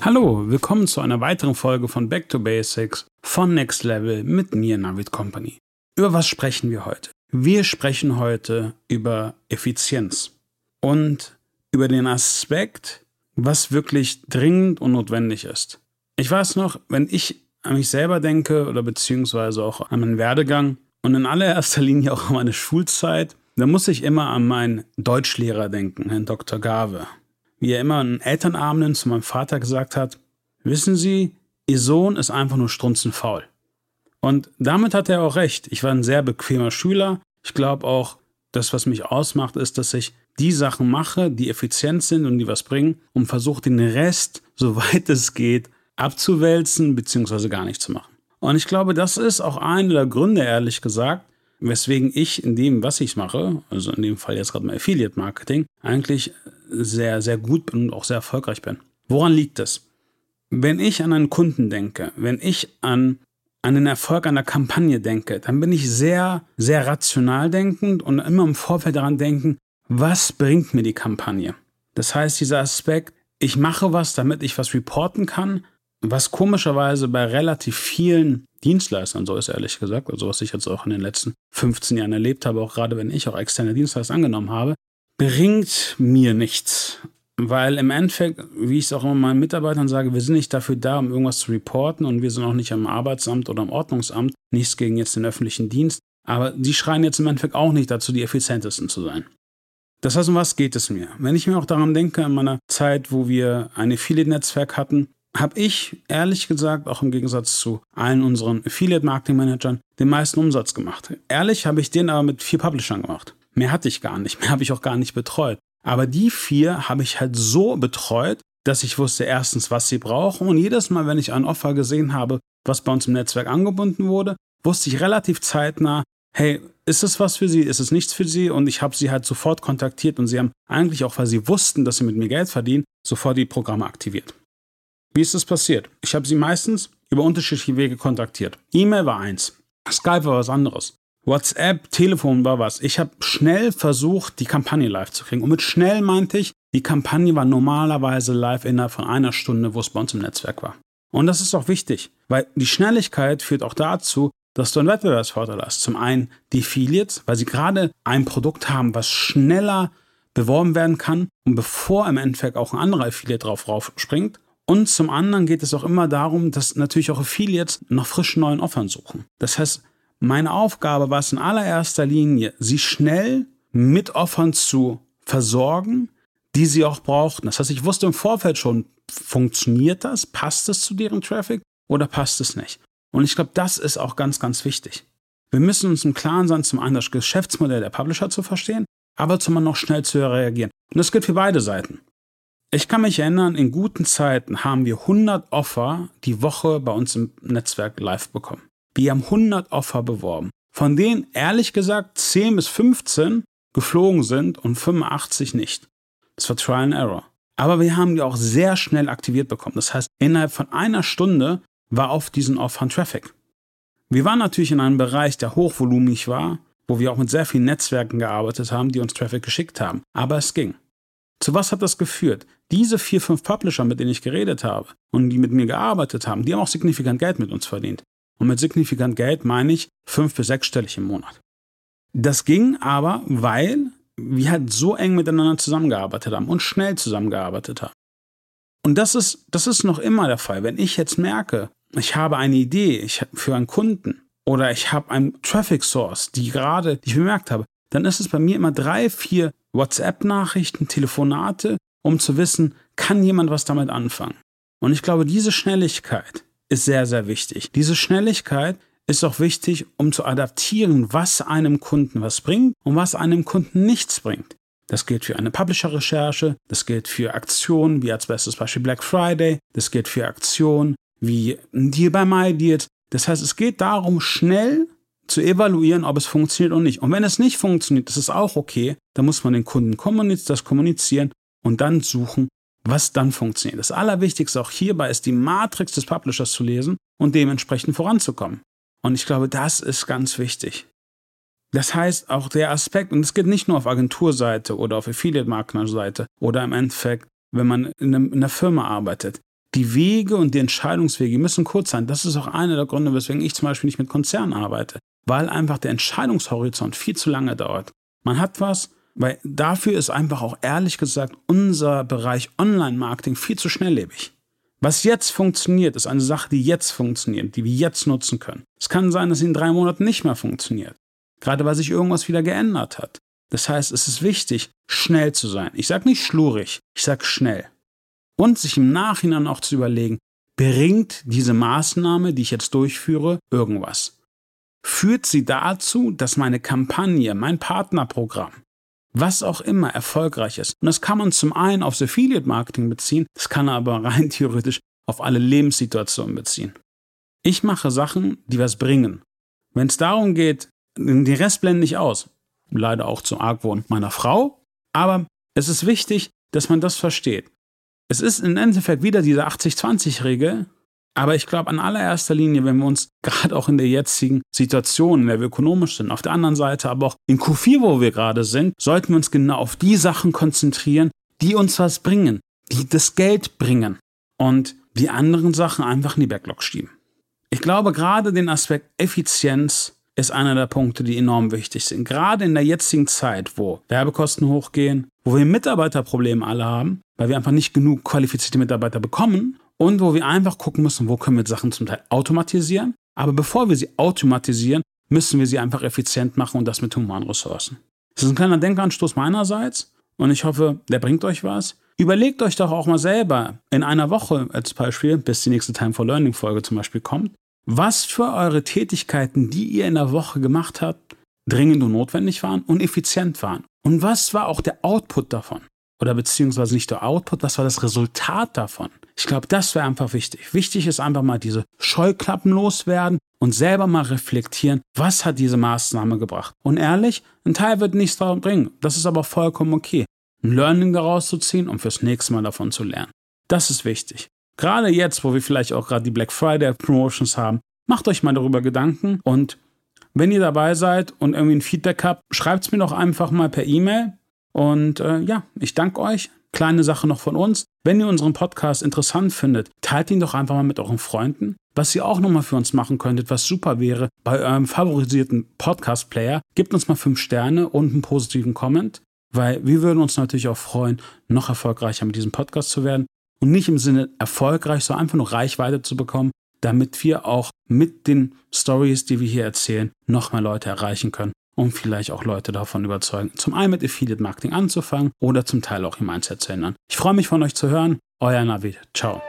Hallo, willkommen zu einer weiteren Folge von Back to Basics von Next Level mit mir, Navid Company. Über was sprechen wir heute? Wir sprechen heute über Effizienz und über den Aspekt, was wirklich dringend und notwendig ist. Ich weiß noch, wenn ich an mich selber denke oder beziehungsweise auch an meinen Werdegang und in allererster Linie auch an meine Schulzeit, dann muss ich immer an meinen Deutschlehrer denken, Herrn Dr. Gave wie er immer an Elternabenden zu meinem Vater gesagt hat, wissen Sie, Ihr Sohn ist einfach nur strunzenfaul. Und damit hat er auch recht. Ich war ein sehr bequemer Schüler. Ich glaube auch, das, was mich ausmacht, ist, dass ich die Sachen mache, die effizient sind und die was bringen und versuche den Rest, soweit es geht, abzuwälzen bzw. gar nicht zu machen. Und ich glaube, das ist auch einer der Gründe, ehrlich gesagt, weswegen ich in dem, was ich mache, also in dem Fall jetzt gerade mal Affiliate Marketing, eigentlich sehr, sehr gut bin und auch sehr erfolgreich bin. Woran liegt es? Wenn ich an einen Kunden denke, wenn ich an, an den Erfolg einer Kampagne denke, dann bin ich sehr, sehr rational denkend und immer im Vorfeld daran denken, was bringt mir die Kampagne? Das heißt, dieser Aspekt, ich mache was, damit ich was reporten kann, was komischerweise bei relativ vielen Dienstleistern so ist, ehrlich gesagt, also was ich jetzt auch in den letzten 15 Jahren erlebt habe, auch gerade wenn ich auch externe Dienstleister angenommen habe, bringt mir nichts. Weil im Endeffekt, wie ich es auch immer meinen Mitarbeitern sage, wir sind nicht dafür da, um irgendwas zu reporten und wir sind auch nicht am Arbeitsamt oder am Ordnungsamt, nichts gegen jetzt den öffentlichen Dienst, aber die schreien jetzt im Endeffekt auch nicht dazu, die effizientesten zu sein. Das heißt, um was geht es mir? Wenn ich mir auch daran denke, in meiner Zeit, wo wir ein Affiliate-Netzwerk hatten, habe ich ehrlich gesagt, auch im Gegensatz zu allen unseren Affiliate-Marketing-Managern, den meisten Umsatz gemacht. Ehrlich habe ich den aber mit vier Publishern gemacht. Mehr hatte ich gar nicht, mehr habe ich auch gar nicht betreut. Aber die vier habe ich halt so betreut, dass ich wusste erstens, was sie brauchen. Und jedes Mal, wenn ich ein Offer gesehen habe, was bei uns im Netzwerk angebunden wurde, wusste ich relativ zeitnah, hey, ist es was für Sie, ist es nichts für Sie? Und ich habe sie halt sofort kontaktiert und sie haben eigentlich auch, weil sie wussten, dass sie mit mir Geld verdienen, sofort die Programme aktiviert. Wie ist das passiert? Ich habe sie meistens über unterschiedliche Wege kontaktiert. E-Mail war eins, Skype war was anderes. WhatsApp, Telefon war was. Ich habe schnell versucht, die Kampagne live zu kriegen. Und mit schnell meinte ich, die Kampagne war normalerweise live innerhalb von einer Stunde, wo es bei uns im Netzwerk war. Und das ist auch wichtig, weil die Schnelligkeit führt auch dazu, dass du einen Wettbewerbsvorteil hast. Zum einen die Affiliates, weil sie gerade ein Produkt haben, was schneller beworben werden kann und bevor im Endeffekt auch ein anderer Affiliate drauf raufspringt. Und zum anderen geht es auch immer darum, dass natürlich auch Affiliates nach frischen neuen Offern suchen. Das heißt, meine Aufgabe war es in allererster Linie, sie schnell mit Offern zu versorgen, die sie auch brauchten. Das heißt, ich wusste im Vorfeld schon, funktioniert das? Passt es zu deren Traffic oder passt es nicht? Und ich glaube, das ist auch ganz, ganz wichtig. Wir müssen uns im Klaren sein, zum einen das Geschäftsmodell der Publisher zu verstehen, aber zum anderen noch schnell zu reagieren. Und das gilt für beide Seiten. Ich kann mich erinnern, in guten Zeiten haben wir 100 Offer die Woche bei uns im Netzwerk live bekommen. Wir haben 100 Offer beworben, von denen ehrlich gesagt 10 bis 15 geflogen sind und 85 nicht. Das war Trial and Error. Aber wir haben die auch sehr schnell aktiviert bekommen. Das heißt, innerhalb von einer Stunde war auf diesen Offern Traffic. Wir waren natürlich in einem Bereich, der hochvolumig war, wo wir auch mit sehr vielen Netzwerken gearbeitet haben, die uns Traffic geschickt haben. Aber es ging. Zu was hat das geführt? Diese vier, fünf Publisher, mit denen ich geredet habe und die mit mir gearbeitet haben, die haben auch signifikant Geld mit uns verdient. Und mit signifikant Geld meine ich fünf- bis sechsstellig im Monat. Das ging aber, weil wir halt so eng miteinander zusammengearbeitet haben und schnell zusammengearbeitet haben. Und das ist, das ist noch immer der Fall. Wenn ich jetzt merke, ich habe eine Idee ich, für einen Kunden oder ich habe einen Traffic Source, die gerade, die ich bemerkt habe, dann ist es bei mir immer drei, vier WhatsApp-Nachrichten, Telefonate, um zu wissen, kann jemand was damit anfangen. Und ich glaube, diese Schnelligkeit, ist sehr, sehr wichtig. Diese Schnelligkeit ist auch wichtig, um zu adaptieren, was einem Kunden was bringt und was einem Kunden nichts bringt. Das gilt für eine Publisher-Recherche, das gilt für Aktionen wie als bestes Beispiel Black Friday, das gilt für Aktionen wie ein Deal bei MyDeals. Das heißt, es geht darum, schnell zu evaluieren, ob es funktioniert oder nicht. Und wenn es nicht funktioniert, ist auch okay, dann muss man den Kunden kommuniz das kommunizieren und dann suchen, was dann funktioniert. Das Allerwichtigste auch hierbei ist, die Matrix des Publishers zu lesen und dementsprechend voranzukommen. Und ich glaube, das ist ganz wichtig. Das heißt, auch der Aspekt, und es geht nicht nur auf Agenturseite oder auf Affiliate-Marketer-Seite oder im Endeffekt, wenn man in einer Firma arbeitet, die Wege und die Entscheidungswege müssen kurz sein. Das ist auch einer der Gründe, weswegen ich zum Beispiel nicht mit Konzernen arbeite, weil einfach der Entscheidungshorizont viel zu lange dauert. Man hat was, weil dafür ist einfach auch ehrlich gesagt unser Bereich Online-Marketing viel zu schnelllebig. Was jetzt funktioniert, ist eine Sache, die jetzt funktioniert, die wir jetzt nutzen können. Es kann sein, dass sie in drei Monaten nicht mehr funktioniert. Gerade weil sich irgendwas wieder geändert hat. Das heißt, es ist wichtig, schnell zu sein. Ich sage nicht schlurig, ich sage schnell. Und sich im Nachhinein auch zu überlegen, bringt diese Maßnahme, die ich jetzt durchführe, irgendwas? Führt sie dazu, dass meine Kampagne, mein Partnerprogramm, was auch immer erfolgreich ist. Und das kann man zum einen aufs Affiliate Marketing beziehen, das kann aber rein theoretisch auf alle Lebenssituationen beziehen. Ich mache Sachen, die was bringen. Wenn es darum geht, den Rest blende ich aus. Leider auch zum Argwohn meiner Frau. Aber es ist wichtig, dass man das versteht. Es ist im Endeffekt wieder diese 80-20-Regel, aber ich glaube, an allererster Linie, wenn wir uns gerade auch in der jetzigen Situation, in der wir ökonomisch sind, auf der anderen Seite aber auch in Q4, wo wir gerade sind, sollten wir uns genau auf die Sachen konzentrieren, die uns was bringen, die das Geld bringen und die anderen Sachen einfach in die Backlog schieben. Ich glaube, gerade den Aspekt Effizienz ist einer der Punkte, die enorm wichtig sind. Gerade in der jetzigen Zeit, wo Werbekosten hochgehen, wo wir Mitarbeiterprobleme alle haben, weil wir einfach nicht genug qualifizierte Mitarbeiter bekommen und wo wir einfach gucken müssen, wo können wir Sachen zum Teil automatisieren. Aber bevor wir sie automatisieren, müssen wir sie einfach effizient machen und das mit humanen Ressourcen. Das ist ein kleiner Denkanstoß meinerseits und ich hoffe, der bringt euch was. Überlegt euch doch auch mal selber in einer Woche als Beispiel, bis die nächste Time for Learning Folge zum Beispiel kommt, was für eure Tätigkeiten, die ihr in der Woche gemacht habt, dringend und notwendig waren und effizient waren. Und was war auch der Output davon? Oder beziehungsweise nicht der Output, was war das Resultat davon? Ich glaube, das wäre einfach wichtig. Wichtig ist einfach mal diese Scheuklappen loswerden und selber mal reflektieren, was hat diese Maßnahme gebracht. Und ehrlich, ein Teil wird nichts darum bringen. Das ist aber vollkommen okay. Ein Learning daraus zu ziehen und fürs nächste Mal davon zu lernen. Das ist wichtig. Gerade jetzt, wo wir vielleicht auch gerade die Black Friday Promotions haben, macht euch mal darüber Gedanken und wenn ihr dabei seid und irgendwie ein Feedback habt, schreibt es mir doch einfach mal per E-Mail. Und äh, ja, ich danke euch. Kleine Sache noch von uns. Wenn ihr unseren Podcast interessant findet, teilt ihn doch einfach mal mit euren Freunden. Was ihr auch nochmal für uns machen könntet, was super wäre, bei eurem favorisierten Podcast-Player, gebt uns mal fünf Sterne und einen positiven Comment, weil wir würden uns natürlich auch freuen, noch erfolgreicher mit diesem Podcast zu werden. Und nicht im Sinne erfolgreich, sondern einfach nur Reichweite zu bekommen, damit wir auch mit den Stories, die wir hier erzählen, noch mehr Leute erreichen können und vielleicht auch Leute davon überzeugen, zum einen mit Affiliate Marketing anzufangen oder zum Teil auch ihr Mindset zu ändern. Ich freue mich von euch zu hören. Euer Navid. Ciao.